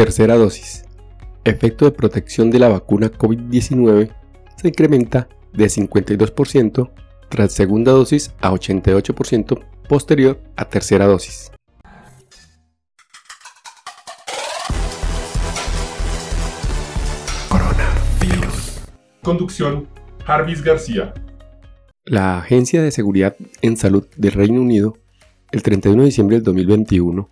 Tercera dosis. Efecto de protección de la vacuna COVID-19 se incrementa de 52% tras segunda dosis a 88% posterior a tercera dosis. Coronavirus. Conducción, Jarvis García. La Agencia de Seguridad en Salud del Reino Unido, el 31 de diciembre del 2021,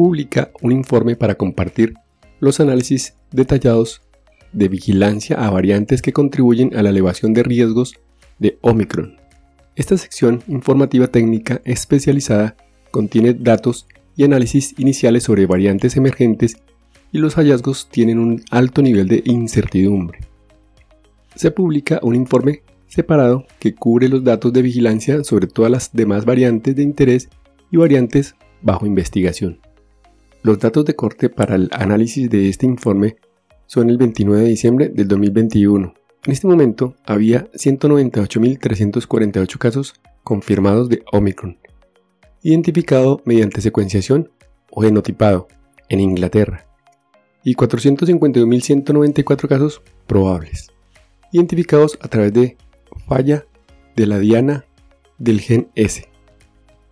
publica un informe para compartir los análisis detallados de vigilancia a variantes que contribuyen a la elevación de riesgos de Omicron. Esta sección informativa técnica especializada contiene datos y análisis iniciales sobre variantes emergentes y los hallazgos tienen un alto nivel de incertidumbre. Se publica un informe separado que cubre los datos de vigilancia sobre todas las demás variantes de interés y variantes bajo investigación. Los datos de corte para el análisis de este informe son el 29 de diciembre del 2021. En este momento había 198.348 casos confirmados de Omicron, identificado mediante secuenciación o genotipado en Inglaterra, y 451.194 casos probables, identificados a través de falla de la diana del gen S.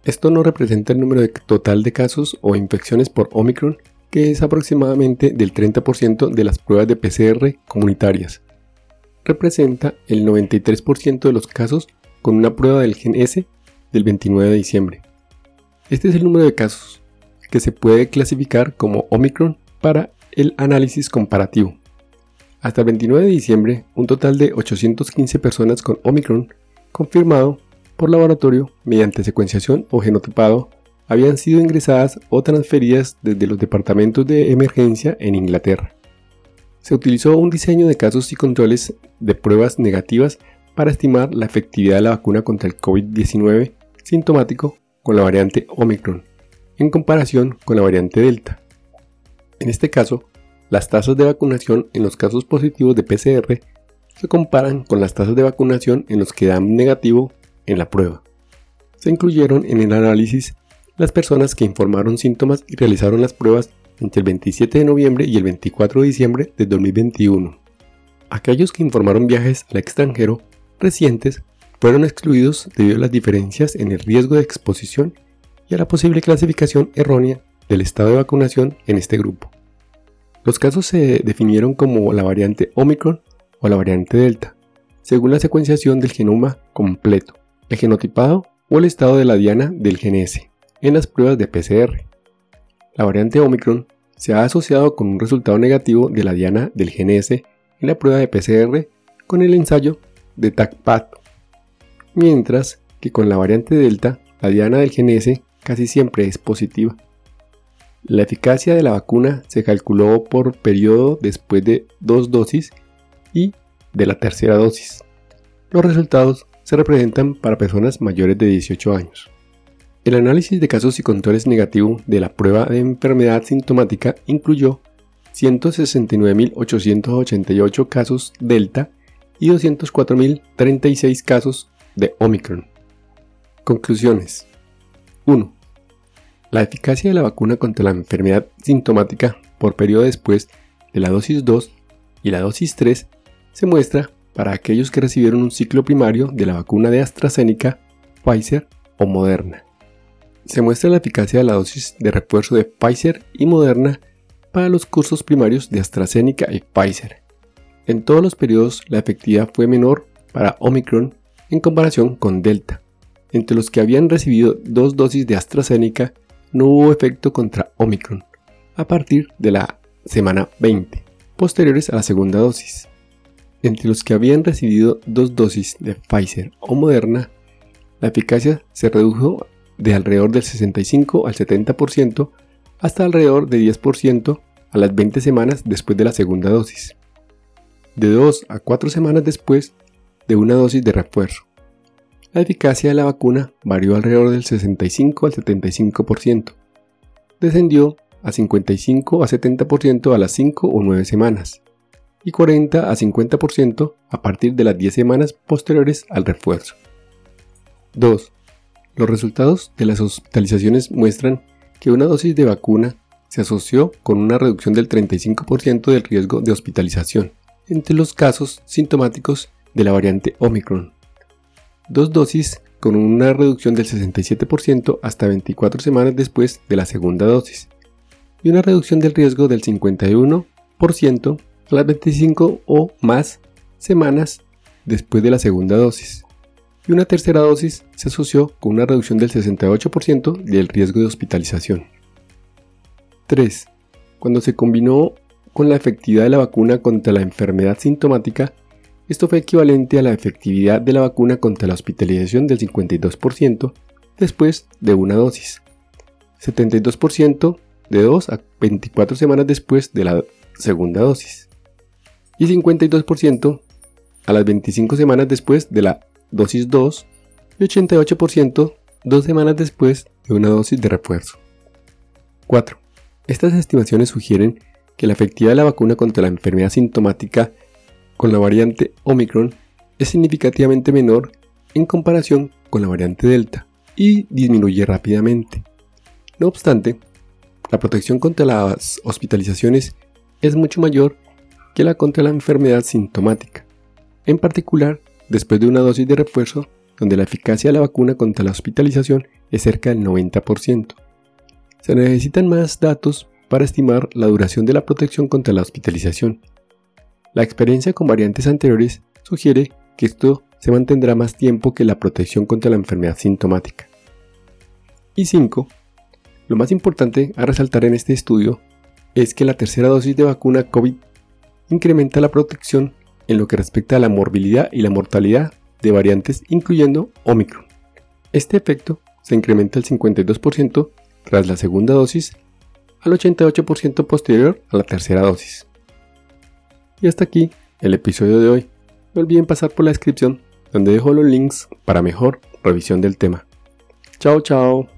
Esto no representa el número total de casos o infecciones por Omicron, que es aproximadamente del 30% de las pruebas de PCR comunitarias. Representa el 93% de los casos con una prueba del gen S del 29 de diciembre. Este es el número de casos que se puede clasificar como Omicron para el análisis comparativo. Hasta el 29 de diciembre, un total de 815 personas con Omicron confirmado por laboratorio mediante secuenciación o genotipado habían sido ingresadas o transferidas desde los departamentos de emergencia en Inglaterra. Se utilizó un diseño de casos y controles de pruebas negativas para estimar la efectividad de la vacuna contra el COVID-19 sintomático con la variante Omicron, en comparación con la variante Delta. En este caso, las tasas de vacunación en los casos positivos de PCR se comparan con las tasas de vacunación en los que dan negativo en la prueba. Se incluyeron en el análisis las personas que informaron síntomas y realizaron las pruebas entre el 27 de noviembre y el 24 de diciembre de 2021. Aquellos que informaron viajes al extranjero recientes fueron excluidos debido a las diferencias en el riesgo de exposición y a la posible clasificación errónea del estado de vacunación en este grupo. Los casos se definieron como la variante Omicron o la variante Delta, según la secuenciación del genoma completo el genotipado o el estado de la diana del gen en las pruebas de PCR. La variante Omicron se ha asociado con un resultado negativo de la diana del gen en la prueba de PCR con el ensayo de TACPAT, mientras que con la variante Delta la diana del gen casi siempre es positiva. La eficacia de la vacuna se calculó por periodo después de dos dosis y de la tercera dosis. Los resultados se representan para personas mayores de 18 años. El análisis de casos y controles negativo de la prueba de enfermedad sintomática incluyó 169.888 casos Delta y 204.036 casos de Omicron. Conclusiones. 1. La eficacia de la vacuna contra la enfermedad sintomática por periodo después de la dosis 2 y la dosis 3 se muestra para aquellos que recibieron un ciclo primario de la vacuna de AstraZeneca, Pfizer o Moderna. Se muestra la eficacia de la dosis de refuerzo de Pfizer y Moderna para los cursos primarios de AstraZeneca y Pfizer. En todos los periodos la efectividad fue menor para Omicron en comparación con Delta. Entre los que habían recibido dos dosis de AstraZeneca no hubo efecto contra Omicron a partir de la semana 20, posteriores a la segunda dosis. Entre los que habían recibido dos dosis de Pfizer o Moderna, la eficacia se redujo de alrededor del 65 al 70% hasta alrededor de 10% a las 20 semanas después de la segunda dosis, de 2 a 4 semanas después de una dosis de refuerzo. La eficacia de la vacuna varió alrededor del 65 al 75%. Descendió a 55 a 70% a las 5 o 9 semanas y 40 a 50% a partir de las 10 semanas posteriores al refuerzo. 2. Los resultados de las hospitalizaciones muestran que una dosis de vacuna se asoció con una reducción del 35% del riesgo de hospitalización entre los casos sintomáticos de la variante Omicron. Dos dosis con una reducción del 67% hasta 24 semanas después de la segunda dosis y una reducción del riesgo del 51% a las 25 o más semanas después de la segunda dosis. Y una tercera dosis se asoció con una reducción del 68% del riesgo de hospitalización. 3. Cuando se combinó con la efectividad de la vacuna contra la enfermedad sintomática, esto fue equivalente a la efectividad de la vacuna contra la hospitalización del 52% después de una dosis, 72% de 2 a 24 semanas después de la segunda dosis y 52% a las 25 semanas después de la dosis 2 y 88% dos semanas después de una dosis de refuerzo. 4. Estas estimaciones sugieren que la efectividad de la vacuna contra la enfermedad sintomática con la variante Omicron es significativamente menor en comparación con la variante Delta y disminuye rápidamente. No obstante, la protección contra las hospitalizaciones es mucho mayor que la contra la enfermedad sintomática, en particular después de una dosis de refuerzo donde la eficacia de la vacuna contra la hospitalización es cerca del 90%. Se necesitan más datos para estimar la duración de la protección contra la hospitalización. La experiencia con variantes anteriores sugiere que esto se mantendrá más tiempo que la protección contra la enfermedad sintomática. Y 5. Lo más importante a resaltar en este estudio es que la tercera dosis de vacuna COVID incrementa la protección en lo que respecta a la morbilidad y la mortalidad de variantes incluyendo Omicron. Este efecto se incrementa al 52% tras la segunda dosis al 88% posterior a la tercera dosis. Y hasta aquí el episodio de hoy. No olviden pasar por la descripción donde dejo los links para mejor revisión del tema. Chao, chao.